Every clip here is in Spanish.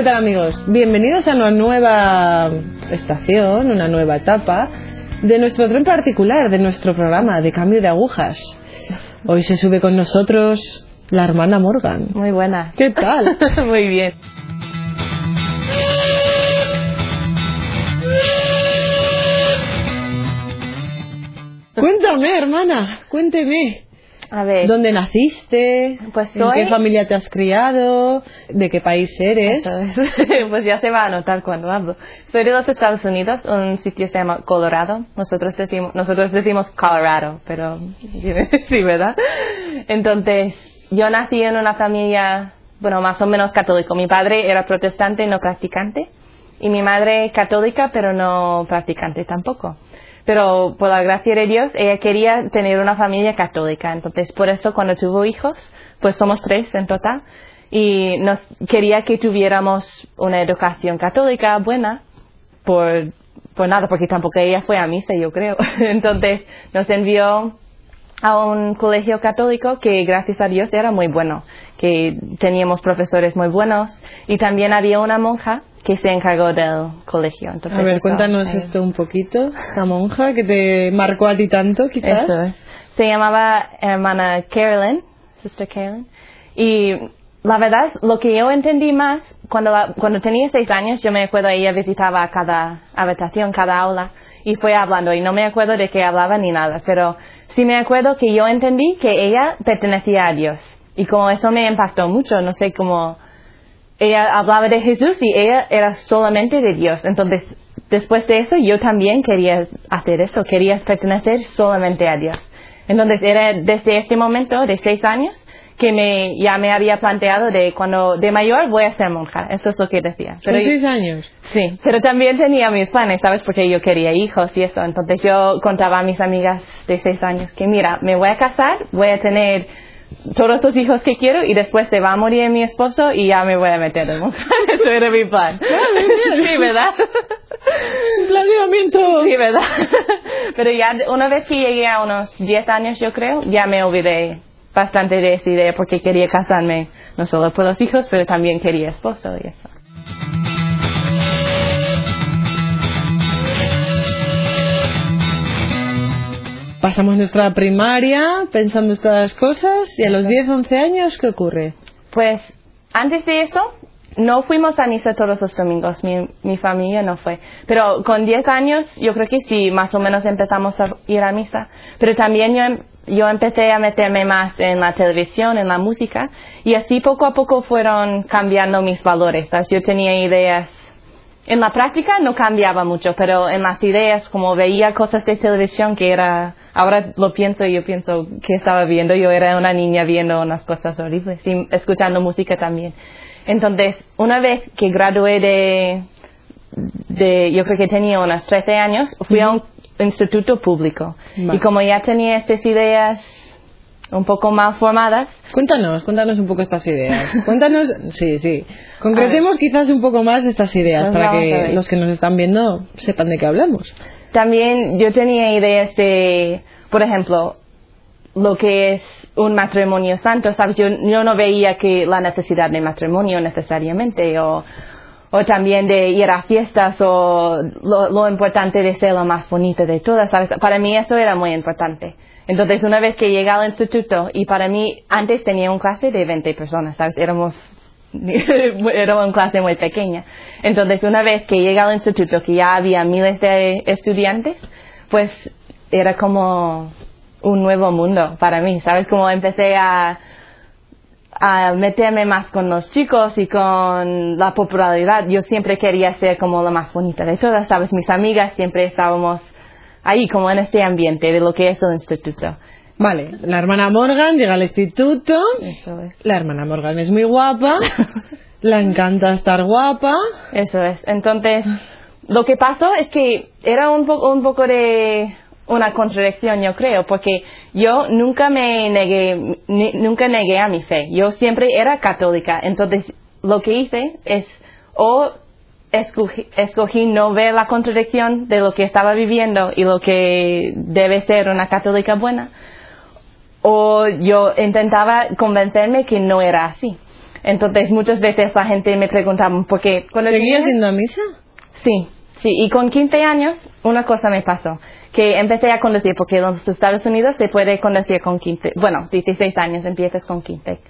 ¿Qué tal amigos? Bienvenidos a una nueva estación, una nueva etapa de nuestro tren particular, de nuestro programa de cambio de agujas. Hoy se sube con nosotros la hermana Morgan. Muy buena. ¿Qué tal? Muy bien. Cuéntame, hermana, cuénteme. A ver. ¿Dónde naciste? Pues ¿En soy- qué familia te has criado? ¿De qué país eres? Pues ya se va a notar cuando hablo. Soy de los Estados Unidos, un sitio se llama Colorado. Nosotros decimos, nosotros decimos Colorado, pero sí, ¿verdad? Entonces, yo nací en una familia, bueno, más o menos católico. Mi padre era protestante, no practicante, y mi madre católica, pero no practicante tampoco. Pero por la gracia de Dios, ella quería tener una familia católica. Entonces, por eso cuando tuvo hijos, pues somos tres en total, y nos quería que tuviéramos una educación católica buena por, por nada, porque tampoco ella fue a misa, yo creo. Entonces, nos envió a un colegio católico que gracias a Dios era muy bueno, que teníamos profesores muy buenos y también había una monja que se encargó del colegio. Entonces, A ver, cuéntanos eh, esto un poquito. Esta monja que te marcó a ti tanto, quizás. Eso es. Se llamaba hermana Carolyn, Sister Carolyn. Y la verdad, lo que yo entendí más, cuando, la- cuando tenía seis años, yo me acuerdo, ella visitaba cada habitación, cada aula, y fue hablando, y no me acuerdo de qué hablaba ni nada, pero sí me acuerdo que yo entendí que ella pertenecía a Dios. Y como eso me impactó mucho, no sé cómo ella hablaba de Jesús y ella era solamente de Dios. Entonces, después de eso, yo también quería hacer eso, quería pertenecer solamente a Dios. Entonces, era desde este momento, de seis años, que me, ya me había planteado de cuando de mayor voy a ser monja. Eso es lo que decía. Con Pero seis años. Sí, pero también tenía mis planes, ¿sabes? Porque yo quería hijos y eso. Entonces yo contaba a mis amigas de seis años que, mira, me voy a casar, voy a tener todos los hijos que quiero y después se va a morir mi esposo y ya me voy a meter en. Eso era mi plan. sí, ¿verdad? Planeamiento. Sí, ¿verdad? Pero ya una vez que llegué a unos 10 años, yo creo, ya me olvidé bastante de esa idea porque quería casarme no solo por los hijos, pero también quería esposo y eso. Pasamos nuestra primaria pensando estas cosas y a los 10, 11 años, ¿qué ocurre? Pues antes de eso, no fuimos a misa todos los domingos, mi, mi familia no fue. Pero con 10 años, yo creo que sí, más o menos empezamos a ir a misa. Pero también yo, em- yo empecé a meterme más en la televisión, en la música, y así poco a poco fueron cambiando mis valores. ¿sabes? Yo tenía ideas en la práctica no cambiaba mucho, pero en las ideas, como veía cosas de televisión que era, ahora lo pienso y yo pienso que estaba viendo, yo era una niña viendo unas cosas horribles y escuchando música también. Entonces, una vez que gradué de, de yo creo que tenía unos 13 años, fui a un instituto público. Vale. Y como ya tenía estas ideas un poco mal formadas, Cuéntanos, cuéntanos un poco estas ideas. Cuéntanos, sí, sí. Concretemos quizás un poco más estas ideas Pues para que los que nos están viendo sepan de qué hablamos. También yo tenía ideas de, por ejemplo, lo que es un matrimonio santo, ¿sabes? Yo, yo no veía que la necesidad de matrimonio necesariamente, o, también de ir a fiestas, o lo, lo importante de ser la más bonita de todas, ¿sabes? Para mí eso era muy importante. Entonces, una vez que llegué al instituto, y para mí, antes tenía un clase de 20 personas, ¿sabes? Éramos era una clase muy pequeña. Entonces, una vez que llegué al instituto, que ya había miles de estudiantes, pues era como un nuevo mundo para mí, ¿sabes? Como empecé a, a meterme más con los chicos y con la popularidad. Yo siempre quería ser como la más bonita de todas, ¿sabes? Mis amigas siempre estábamos ahí, como en este ambiente de lo que es el instituto. Vale, la hermana Morgan llega al instituto. Eso es. La hermana Morgan es muy guapa. Le encanta estar guapa. Eso es. Entonces, lo que pasó es que era un, poco un poco de una contradicción, yo creo, porque yo nunca me negué, ni- nunca negué a mi fe. Yo siempre era católica. Entonces, lo que hice es, o escogí, escogí no ver la contradicción de lo que estaba viviendo y lo que debe ser una católica buena, o yo intentaba convencerme que no era así. Entonces muchas veces la gente me preguntaba, ¿por qué? ¿Seguías tenía- yendo a misa? Sí, sí, y con 15 años una cosa me pasó, que empecé a conducir, porque en los Estados Unidos se puede conducir con 15, bueno, 16 años, empiezas con 15.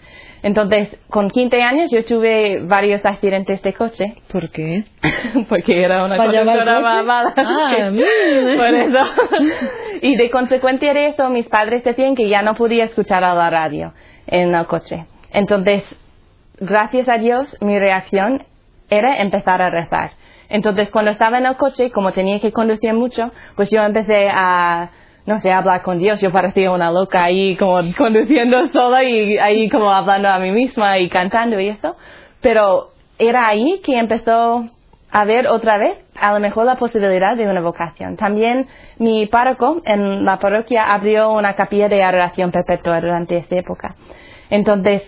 Entonces, con 15 años yo tuve varios accidentes de coche, ¿Por qué? porque era una ¿Fallaba el conductora mala. Ah. Por eso. Y de consecuencia de eso, mis padres decían que ya no podía escuchar a la radio en el coche. Entonces, gracias a Dios, mi reacción era empezar a rezar. Entonces, cuando estaba en el coche, como tenía que conducir mucho, pues yo empecé a, no sé, hablar con Dios. Yo parecía una loca ahí como conduciendo sola y ahí como hablando a mí misma y cantando y eso. Pero era ahí que empezó a ver otra vez a lo mejor la posibilidad de una vocación. También mi párroco en la parroquia abrió una capilla de adoración perpetua durante esta época. Entonces,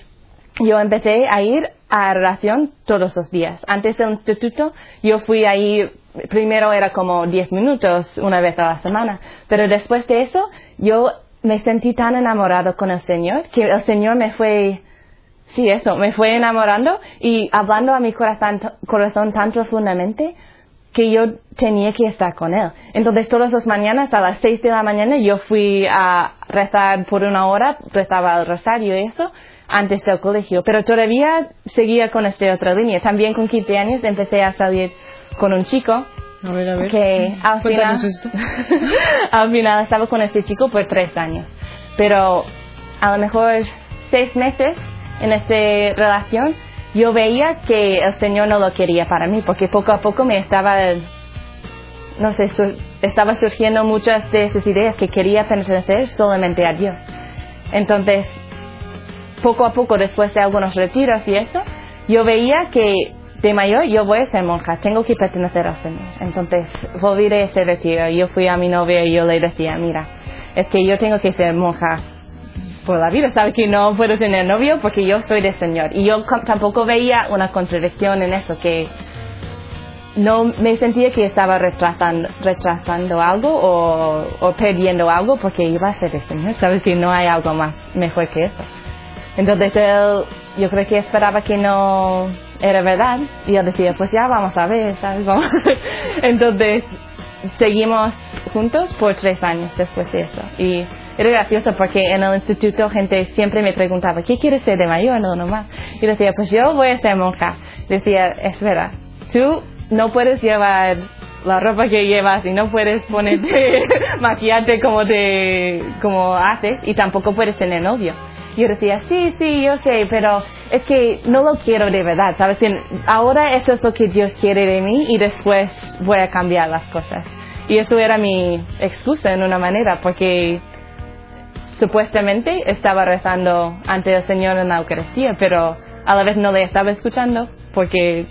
yo empecé a ir a adoración todos los días. Antes del instituto, yo fui ahí, primero era como 10 minutos una vez a la semana, pero después de eso, yo me sentí tan enamorado con el Señor que el Señor me fue, sí, eso, me fue enamorando y hablando a mi corazón, corazón tan profundamente que yo tenía que estar con Él. Entonces, todas las mañanas, a las 6 de la mañana, yo fui a rezar por una hora, rezaba el rosario y eso, antes del colegio, pero todavía seguía con esta otra línea. También con 15 años empecé a salir con un chico A ver, a ver. que al final, esto. al final estaba con este chico por tres años. Pero a lo mejor seis meses en esta relación, yo veía que el Señor no lo quería para mí, porque poco a poco me estaba, no sé, sur- estaba surgiendo muchas de esas ideas que quería pertenecer solamente a Dios. Entonces, poco a poco, después de algunos retiros y eso, yo veía que de mayor yo voy a ser monja, tengo que pertenecer al Señor. Entonces, volví de ese retiro, yo fui a mi novia y yo le decía, mira, es que yo tengo que ser monja por la vida, sabes que no puedo tener novio porque yo soy del Señor. Y yo tampoco veía una contradicción en eso, que no me sentía que estaba retrasando, retrasando algo o, o perdiendo algo porque iba a ser del Señor, sabes que no hay algo más mejor que eso. Entonces él, yo creo que esperaba que no era verdad y él decía, pues ya vamos a ver, ¿sabes? Vamos. Entonces seguimos juntos por tres años después de eso. Y era gracioso porque en el instituto gente siempre me preguntaba, ¿qué quieres ser de mayor? No, no más. Y decía, pues yo voy a ser monja. Decía, espera, tú no puedes llevar la ropa que llevas y no puedes ponerte, maquillarte como te, como haces y tampoco puedes tener novio. Yo decía, sí, sí, yo sé, pero es que no lo quiero de verdad, ¿sabes? Ahora esto es lo que Dios quiere de mí y después voy a cambiar las cosas. Y eso era mi excusa en una manera, porque supuestamente estaba rezando ante el Señor en la Eucaristía, pero a la vez no le estaba escuchando porque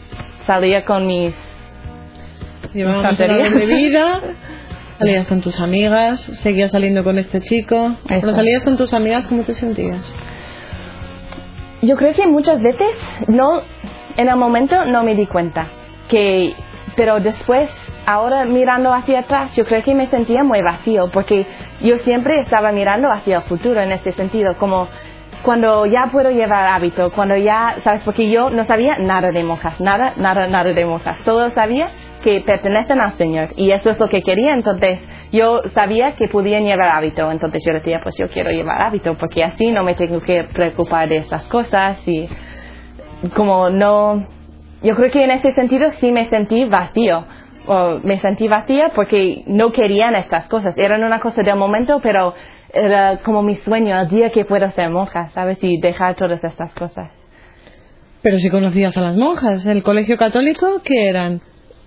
salía con mis Llevábamos doble vida. Salías con tus amigas, seguías saliendo con este chico. Cuando salías con tus amigas, ¿cómo te sentías? Yo creo que muchas veces no, en el momento no me di cuenta que, pero después, ahora mirando hacia atrás, yo creo que me sentía muy vacío porque yo siempre estaba mirando hacia el futuro en este sentido, como cuando ya puedo llevar hábito, cuando ya, sabes, porque yo no sabía nada de monjas, nada, nada, nada de monjas, solo sabía que pertenecen al Señor y eso es lo que quería, entonces yo sabía que podían llevar hábito, entonces yo decía, pues yo quiero llevar hábito porque así no me tengo que preocupar de estas cosas y como no, yo creo que en ese sentido sí me sentí vacío, o me sentí vacía porque no querían estas cosas, eran una cosa del momento, pero era como mi sueño, el día que pueda ser monja, ¿sabes? Y dejar todas estas cosas. Pero si conocías a las monjas, el colegio católico, ¿qué eran?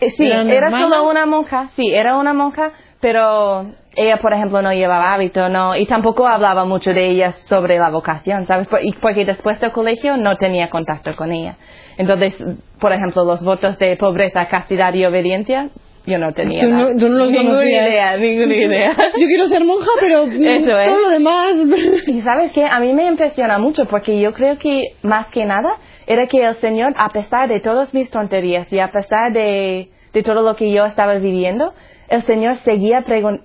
Eh, Sí, ¿Eran era solo una monja, sí, era una monja, pero ella, por ejemplo, no llevaba hábito, no, y tampoco hablaba mucho de ella sobre la vocación, ¿sabes? Por- y porque después del colegio no tenía contacto con ella. Entonces, por ejemplo, los votos de pobreza, castidad y obediencia, yo no tenía Tú no- tú no los ninguna conocías. idea, ninguna idea. Yo quiero ser monja, pero Eso es. todo lo demás. Y sabes que a mí me impresiona mucho porque yo creo que más que nada era que el Señor, a pesar de todas mis tonterías y a pesar de, de todo lo que yo estaba viviendo, el Señor seguía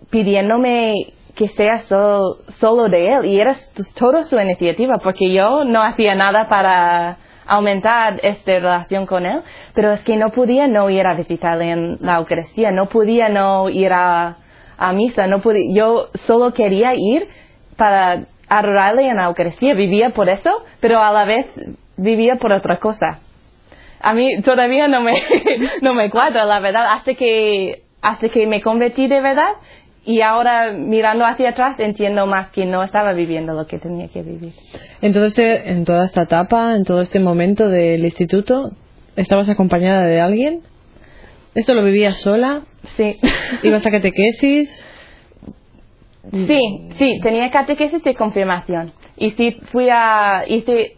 pidiéndome que sea solo, de Él y era todo su iniciativa porque yo no hacía nada para aumentar esta relación con él, pero es que no podía no ir a visitarle en la Eucaristía, no podía no ir a, a misa, no podía, yo solo quería ir para adorarle en la Eucaristía, vivía por eso, pero a la vez vivía por otra cosa. A mí todavía no me, no me cuadra, la verdad, hasta que, hasta que me convertí de verdad, y ahora mirando hacia atrás entiendo más que no estaba viviendo lo que tenía que vivir. Entonces, en toda esta etapa, en todo este momento del instituto, ¿estabas acompañada de alguien? ¿Esto lo vivías sola? Sí. ¿Ibas a catequesis? Sí, sí, tenía catequesis de confirmación. Y sí, fui a, hice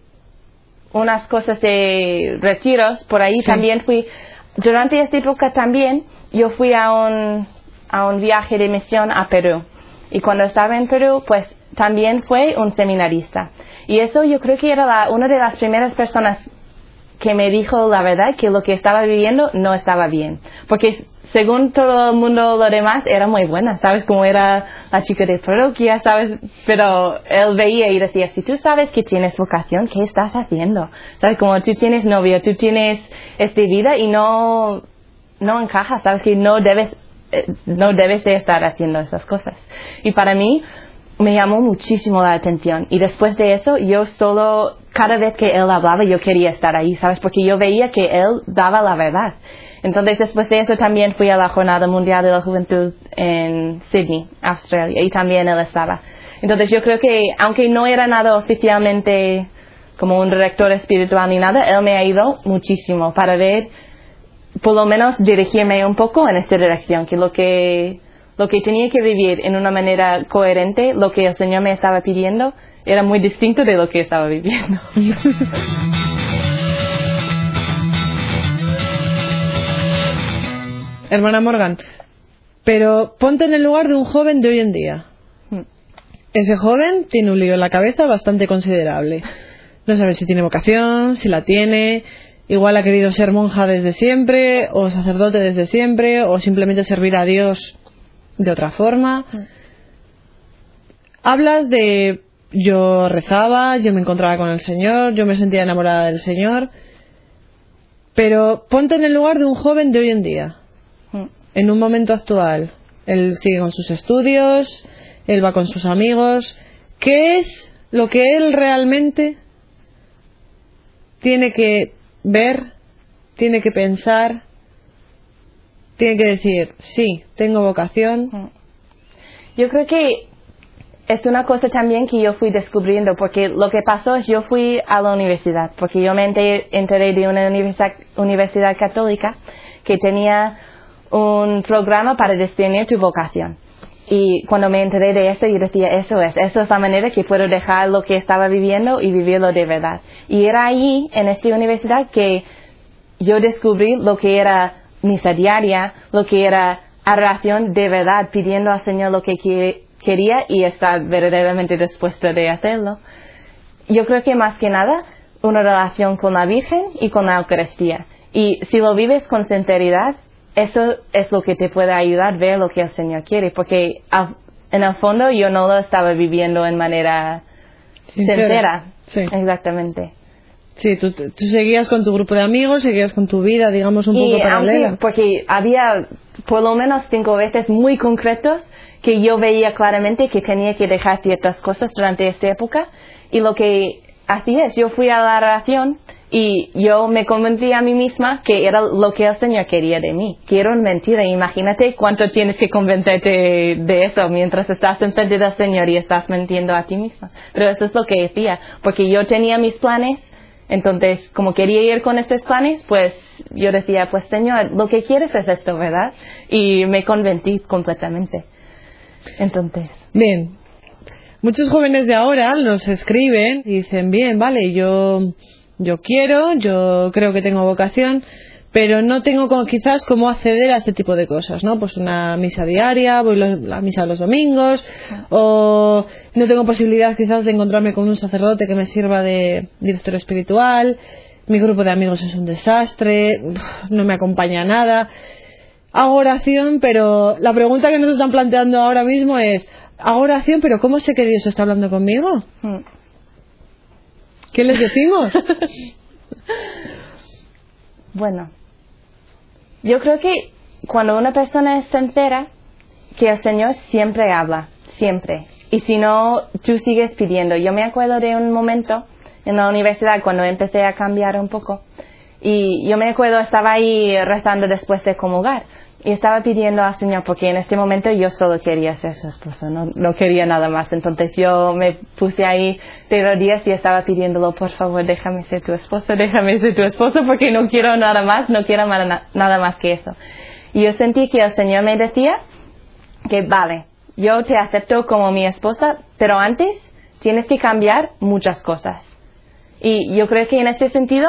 unas cosas de retiros, por ahí también fui, durante esta época también, yo fui a un, a un viaje de misión a Perú. Y cuando estaba en Perú, pues también fue un seminarista. Y eso yo creo que era la, una de las primeras personas que me dijo la verdad que lo que estaba viviendo no estaba bien. Porque según todo el mundo lo demás era muy buena, ¿sabes? Como era la chica de parroquia, ¿sabes? Pero él veía y decía, si tú sabes que tienes vocación, ¿qué estás haciendo? ¿Sabes? Como tú tienes novio, tú tienes esta vida y no, no encajas, ¿sabes? Que no debes, eh, no debes de estar haciendo esas cosas. Y para mí, me llamó muchísimo la atención y después de eso yo solo cada vez que él hablaba yo quería estar ahí, ¿sabes? Porque yo veía que él daba la verdad. Entonces después de eso también fui a la Jornada Mundial de la Juventud en Sydney, Australia, y también él estaba. Entonces yo creo que aunque no era nada oficialmente como un director espiritual ni nada, él me ha ido muchísimo para ver, por lo menos dirigirme un poco en esta dirección, que lo que lo que tenía que vivir en una manera coherente, lo que el Señor me estaba pidiendo, era muy distinto de lo que estaba viviendo. Hermana Morgan, pero ponte en el lugar de un joven de hoy en día. Hmm. Ese joven tiene un lío en la cabeza bastante considerable. No sabe si tiene vocación, si la tiene, igual ha querido ser monja desde siempre, o sacerdote desde siempre, o simplemente servir a Dios de otra forma. Hmm. Hablas de yo rezaba, yo me encontraba con el Señor, yo me sentía enamorada del Señor, pero ponte en el lugar de un joven de hoy en día en un momento actual. Él sigue con sus estudios, él va con sus amigos. ¿Qué es lo que él realmente tiene que ver, tiene que pensar, tiene que decir, sí, tengo vocación? Yo creo que es una cosa también que yo fui descubriendo, porque lo que pasó es yo fui a la universidad, porque yo me enteré de una universidad, universidad católica que tenía un programa para discernir tu vocación. Y cuando me enteré de esto, yo decía, eso es, eso es la manera que puedo dejar lo que estaba viviendo y vivirlo de verdad. Y era allí, en esta universidad, que yo descubrí lo que era misa diaria, lo que era adoración de verdad, pidiendo al Señor lo que quería y estar verdaderamente dispuesto de hacerlo. Yo creo que más que nada, una relación con la Virgen y con la Eucaristía. Y si lo vives con sinceridad, eso es lo que te puede ayudar a ver lo que el Señor quiere, porque en el fondo yo no lo estaba viviendo en manera sincera. Sí. Exactamente. Sí, tú, tú, seguías con tu grupo de amigos, seguías con tu vida, digamos, un poco paralela. Aunque, porque había por lo menos cinco veces muy concretos que yo veía claramente que tenía que dejar ciertas cosas durante esta época y lo que hacía es, yo fui a la oración y yo me convencí a mí misma que era lo que el Señor quería de mí. Quiero mentira. Imagínate cuánto tienes que convencerte de eso mientras estás enfrente del Señor y estás mintiendo a ti misma. Pero eso es lo que decía. Porque yo tenía mis planes. Entonces, como quería ir con estos planes, pues yo decía, pues Señor, lo que quieres es esto, ¿verdad? Y me convencí completamente. Entonces. Bien. Muchos jóvenes de ahora nos escriben y dicen, bien, vale, yo yo quiero, yo creo que tengo vocación, pero no tengo como, quizás cómo acceder a este tipo de cosas, ¿no? Pues una misa diaria, voy a la misa los domingos, o no tengo posibilidad quizás de encontrarme con un sacerdote que me sirva de director espiritual, mi grupo de amigos es un desastre, no me acompaña nada. Hago oración, pero la pregunta que nos están planteando ahora mismo es, hago oración, pero ¿cómo sé que Dios está hablando conmigo? Hmm. ¿Qué les decimos? bueno, yo creo que cuando una persona es sincera, que el Señor siempre habla, siempre. Y si no, tú sigues pidiendo. Yo me acuerdo de un momento en la universidad cuando empecé a cambiar un poco. Y yo me acuerdo, estaba ahí rezando después de comulgar. Y estaba pidiendo al Señor, porque en este momento yo solo quería ser su esposo, no, no quería nada más. Entonces yo me puse ahí de rodillas y estaba pidiéndolo, por favor, déjame ser tu esposo, déjame ser tu esposo, porque no quiero nada más, no quiero nada más que eso. Y yo sentí que el Señor me decía que, vale, yo te acepto como mi esposa, pero antes tienes que cambiar muchas cosas. Y yo creo que en este sentido,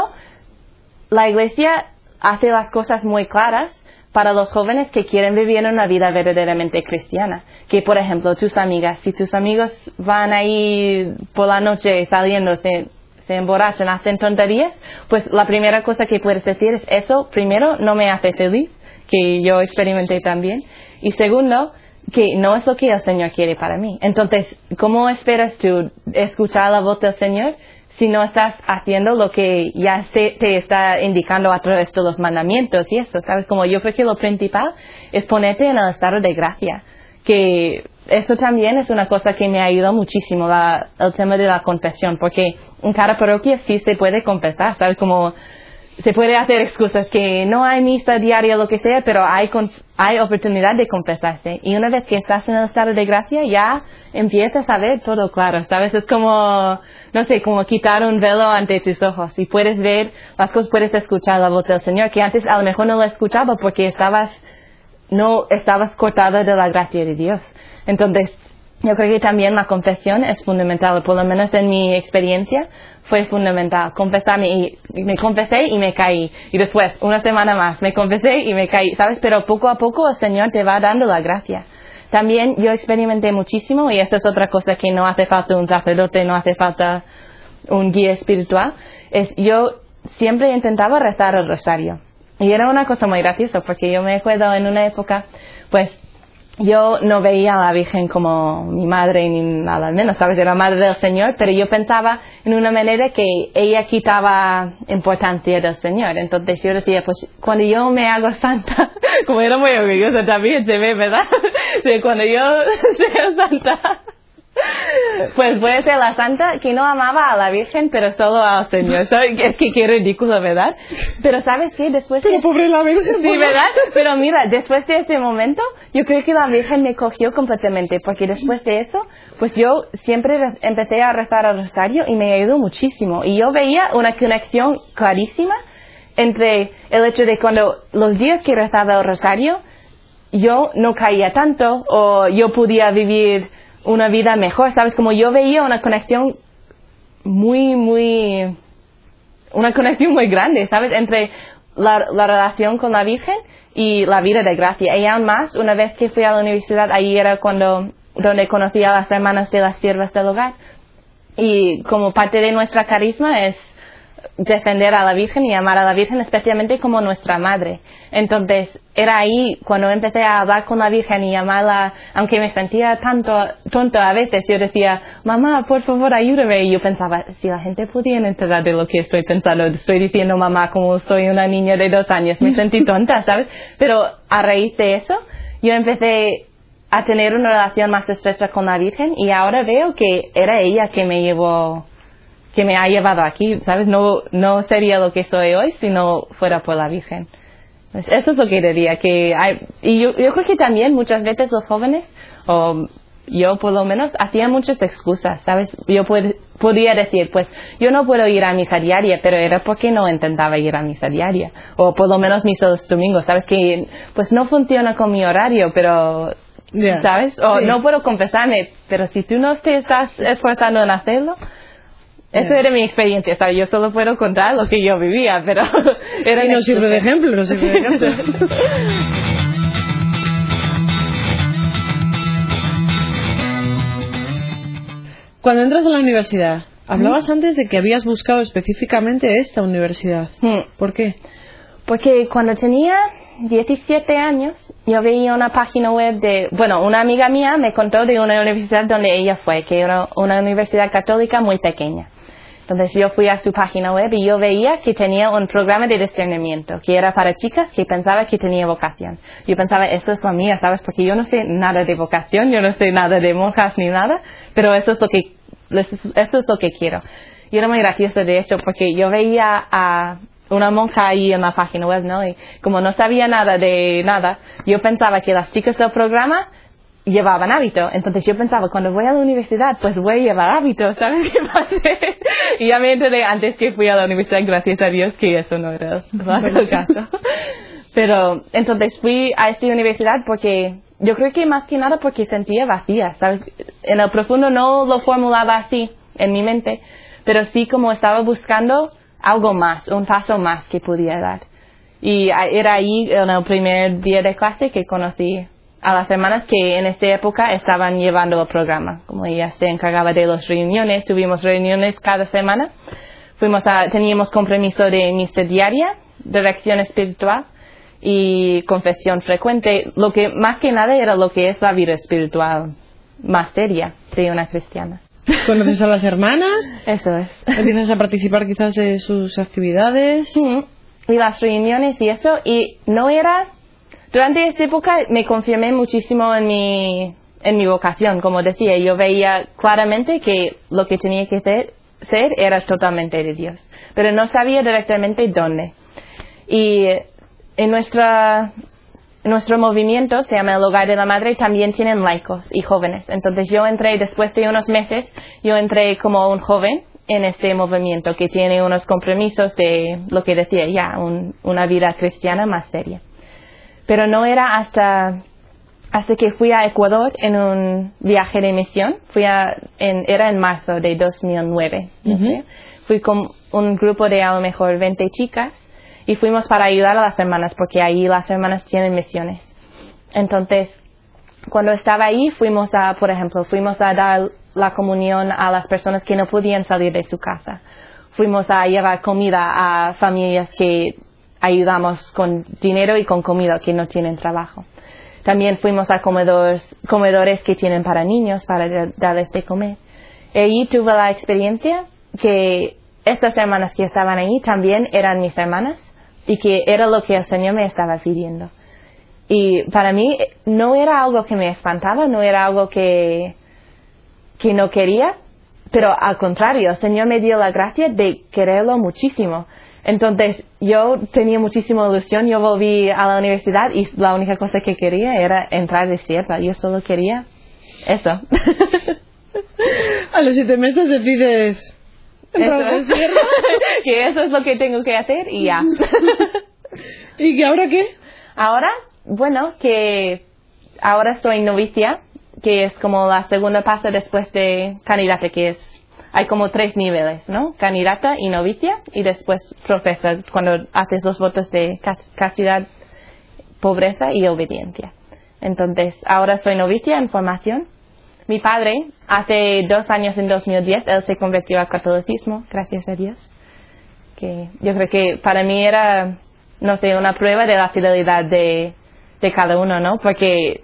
la iglesia hace las cosas muy claras para los jóvenes que quieren vivir una vida verdaderamente cristiana. Que, por ejemplo, tus amigas, si tus amigos van ahí por la noche saliendo, se, se emborrachan, hacen tonterías, pues la primera cosa que puedes decir es eso, primero, no me hace feliz, que yo experimenté también. Y segundo, que no es lo que el Señor quiere para mí. Entonces, ¿cómo esperas tú escuchar la voz del Señor si no estás haciendo lo que ya te, te está indicando a través de los mandamientos y eso? ¿Sabes? Como yo creo que lo principal es ponerte en el estado de gracia. Que eso también es una cosa que me ha ayudado muchísimo, la, el tema de la confesión, porque en cada parroquia sí se puede confesar, ¿sabes? Como se puede hacer excusas que no hay misa diaria o lo que sea, pero hay, hay oportunidad de confesarse. Y una vez que estás en el estado de gracia, ya empiezas a ver todo claro, ¿sabes? Es como, no sé, como quitar un velo ante tus ojos y puedes ver las cosas, puedes escuchar la voz del Señor, que antes a lo mejor no lo escuchaba porque estabas, no estabas cortada de la gracia de Dios. Entonces, yo creo que también la confesión es fundamental, por lo menos en mi experiencia, fue fundamental. Confesarme y me confesé y me caí. Y después, una semana más, me confesé y me caí, ¿sabes? Pero poco a poco el Señor te va dando la gracia. También yo experimenté muchísimo y eso es otra cosa que no hace falta un sacerdote, no hace falta un guía espiritual. Es yo siempre intentaba rezar el rosario. Y era una cosa muy graciosa porque yo me acuerdo en una época, pues yo no veía a la Virgen como mi madre ni nada menos, ¿sabes? Era madre del Señor, pero yo pensaba en una manera que ella quitaba importancia del Señor. Entonces yo decía, pues cuando yo me hago santa, como era muy orgullosa también, se ve, ¿verdad? cuando yo sea santa, pues puede ser la santa que no amaba a la Virgen, pero solo al Señor. Es que qué ridículo, ¿verdad? Pero ¿sabes qué? Después de... pobre la Virgen. Sí, ¿verdad? Pero mira, después de ese momento, yo creo que la Virgen me cogió completamente, porque después de eso, pues yo siempre empecé a rezar al rosario y me ayudó muchísimo. Y yo veía una conexión clarísima entre el hecho de cuando los días que rezaba el rosario, yo no caía tanto o yo podía vivir una vida mejor, ¿sabes? Como yo veía una conexión muy, muy, una conexión muy grande, ¿sabes? Entre la, la, relación con la Virgen y la vida de gracia. Y aún más, una vez que fui a la universidad, ahí era cuando, donde conocí a las hermanas de las siervas del hogar. Y como parte de nuestra carisma es defender a la Virgen y amar a la Virgen especialmente como nuestra madre. Entonces, era ahí cuando empecé a hablar con la Virgen y amarla, aunque me sentía tanto tonto a veces, yo decía, mamá, por favor, ayúdame. Y yo pensaba, si la gente pudiera enterar de lo que estoy pensando, estoy diciendo mamá como soy una niña de dos años, me sentí tonta, ¿sabes? Pero a raíz de eso, yo empecé a tener una relación más estrecha con la Virgen y ahora veo que era ella que me llevó que me ha llevado aquí, ¿sabes? No, no sería lo que soy hoy si no fuera por la Virgen. Pues eso es lo que diría, que hay, y yo, yo creo que también muchas veces los jóvenes, o yo por lo menos, hacían muchas excusas, ¿sabes? Yo podía decir, pues yo no puedo ir a misa diaria, pero era porque no intentaba ir a misa diaria, o por lo menos misa los domingos, ¿sabes? Que pues no funciona con mi horario, pero, ¿sabes? O no puedo confesarme, pero si tú no te estás esforzando en hacerlo, esa era mi experiencia, ¿sabes? Yo solo puedo contar lo que yo vivía, pero era... Y no sirve de ejemplo, no sirve de ejemplo. Cuando entras a la universidad, hablabas antes de que habías buscado específicamente esta universidad. ¿Por qué? Porque cuando tenía 17 años, yo veía una página web de, bueno, una amiga mía me contó de una universidad donde ella fue, que era una universidad católica muy pequeña. Entonces yo fui a su página web y yo veía que tenía un programa de discernimiento, que era para chicas que pensaba que tenía vocación. Yo pensaba, esto es lo mío, ¿sabes? Porque yo no sé nada de vocación, yo no sé nada de monjas ni nada, pero eso es lo que, esto es lo que quiero. Y era muy gracioso de hecho, porque yo veía a una monja ahí en la página web, ¿no? Y como no sabía nada de nada, yo pensaba que las chicas del programa llevaban hábito. Entonces yo pensaba, cuando voy a la universidad, pues voy a llevar hábito, ¿sabes qué pasa? y ya me enteré antes que fui a la universidad, gracias a Dios, que eso no era el caso. Pero entonces fui a esta universidad porque yo creo que más que nada porque sentía vacía, ¿sabes? En el profundo no lo formulaba así en mi mente, pero sí como estaba buscando algo más, un paso más que podía dar. Y era ahí en el primer día de clase que conocí a las hermanas que en esta época estaban llevando el programa. Como ella se encargaba de las reuniones, tuvimos reuniones cada semana. Fuimos a, teníamos compromiso de misa diaria, dirección espiritual y confesión frecuente. Lo que más que nada era lo que es la vida espiritual más seria de una cristiana. ¿Conoces a las hermanas? Eso es. ¿Empiezas a participar quizás de sus actividades? Y las reuniones y eso. Y no era durante esta época me confirmé muchísimo en mi, en mi vocación, como decía, yo veía claramente que lo que tenía que ser, ser era totalmente de Dios, pero no sabía directamente dónde. Y en nuestra, nuestro movimiento, se llama el Hogar de la Madre, también tienen laicos y jóvenes. Entonces yo entré, después de unos meses, yo entré como un joven en este movimiento que tiene unos compromisos de lo que decía ya, una vida cristiana más seria pero no era hasta hasta que fui a Ecuador en un viaje de misión, fui a, en, era en marzo de 2009. Fui con un grupo de a lo mejor 20 chicas y fuimos para ayudar a las hermanas porque ahí las hermanas tienen misiones. Entonces, cuando estaba ahí, fuimos a, por ejemplo, fuimos a dar la comunión a las personas que no podían salir de su casa. Fuimos a llevar comida a familias que ayudamos con dinero y con comida que no tienen trabajo. También fuimos a comedores, comedores que tienen para niños para darles de comer. Y ahí tuve la experiencia que estas hermanas que estaban ahí también eran mis hermanas y que era lo que el Señor me estaba pidiendo. Y para mí no era algo que me espantaba, no era algo que, que no quería, pero al contrario, el Señor me dio la gracia de quererlo muchísimo. Entonces yo tenía muchísima ilusión, yo volví a la universidad y la única cosa que quería era entrar de cierta, yo solo quería eso. a los siete meses decides entrar eso. de que eso es lo que tengo que hacer y ya. ¿Y que ahora qué? Ahora, bueno, que ahora estoy novicia, que es como la segunda fase después de candidata, que es hay como tres niveles, ¿no? Candidata y novicia y después profesa cuando haces los votos de castidad, pobreza y obediencia. Entonces, ahora soy novicia en formación. Mi padre, hace dos años, en 2010, él se convirtió al catolicismo, gracias a Dios. Que yo creo que para mí era, no sé, una prueba de la fidelidad de, de cada uno, ¿no? Porque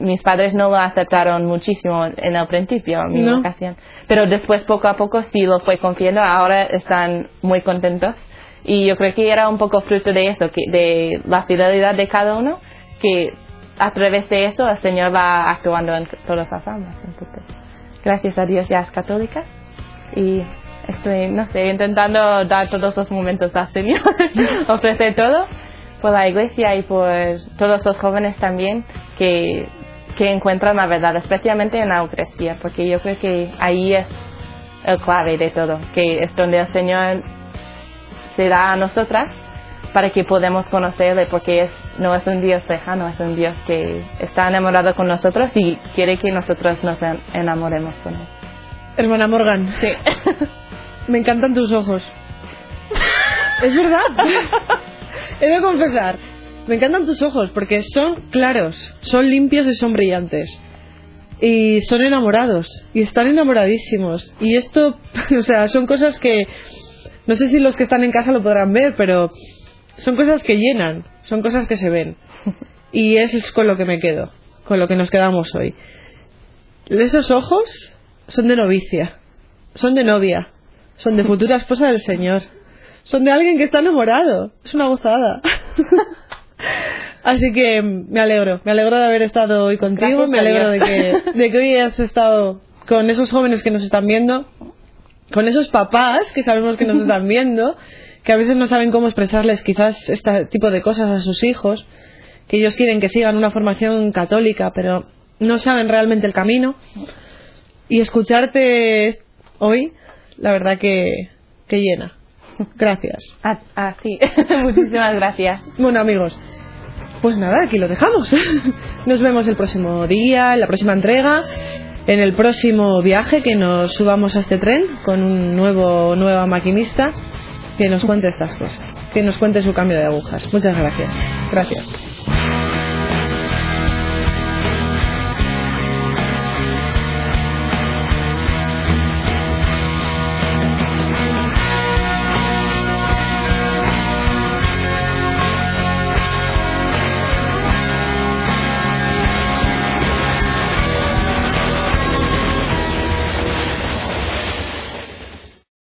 mis padres no lo aceptaron muchísimo en el principio, mi no. vocación. Pero después, poco a poco, sí lo fue confiando. Ahora están muy contentos. Y yo creo que era un poco fruto de eso, que, de la fidelidad de cada uno, que a través de eso el Señor va actuando en todas las almas. Entonces, gracias a Dios ya es católica. Y estoy, no sé, intentando dar todos los momentos al Señor, ofrecer todo por la iglesia y por todos los jóvenes también que que encuentran la verdad, especialmente en la Eucaristía, porque yo creo que ahí es el clave de todo, que es donde el Señor se da a nosotras para que podamos conocerle, porque es, no es un Dios lejano, es un Dios que está enamorado con nosotros y quiere que nosotros nos enamoremos con Él. Hermana Morgan. Sí. Me encantan tus ojos. es verdad. He de confesar. Me encantan tus ojos porque son claros, son limpios y son brillantes. Y son enamorados y están enamoradísimos. Y esto, o sea, son cosas que no sé si los que están en casa lo podrán ver, pero son cosas que llenan, son cosas que se ven. Y es con lo que me quedo, con lo que nos quedamos hoy. Esos ojos son de novicia, son de novia, son de futura esposa del Señor. Son de alguien que está enamorado. Es una gozada. Así que me alegro, me alegro de haber estado hoy contigo, me alegro de que, de que hoy has estado con esos jóvenes que nos están viendo, con esos papás que sabemos que nos están viendo, que a veces no saben cómo expresarles quizás este tipo de cosas a sus hijos, que ellos quieren que sigan una formación católica, pero no saben realmente el camino. Y escucharte hoy, la verdad que, que llena. Gracias. Ah, ah sí, muchísimas gracias. Bueno, amigos, pues nada, aquí lo dejamos. Nos vemos el próximo día, en la próxima entrega, en el próximo viaje que nos subamos a este tren con un nuevo nueva maquinista que nos cuente estas cosas, que nos cuente su cambio de agujas. Muchas gracias. Gracias.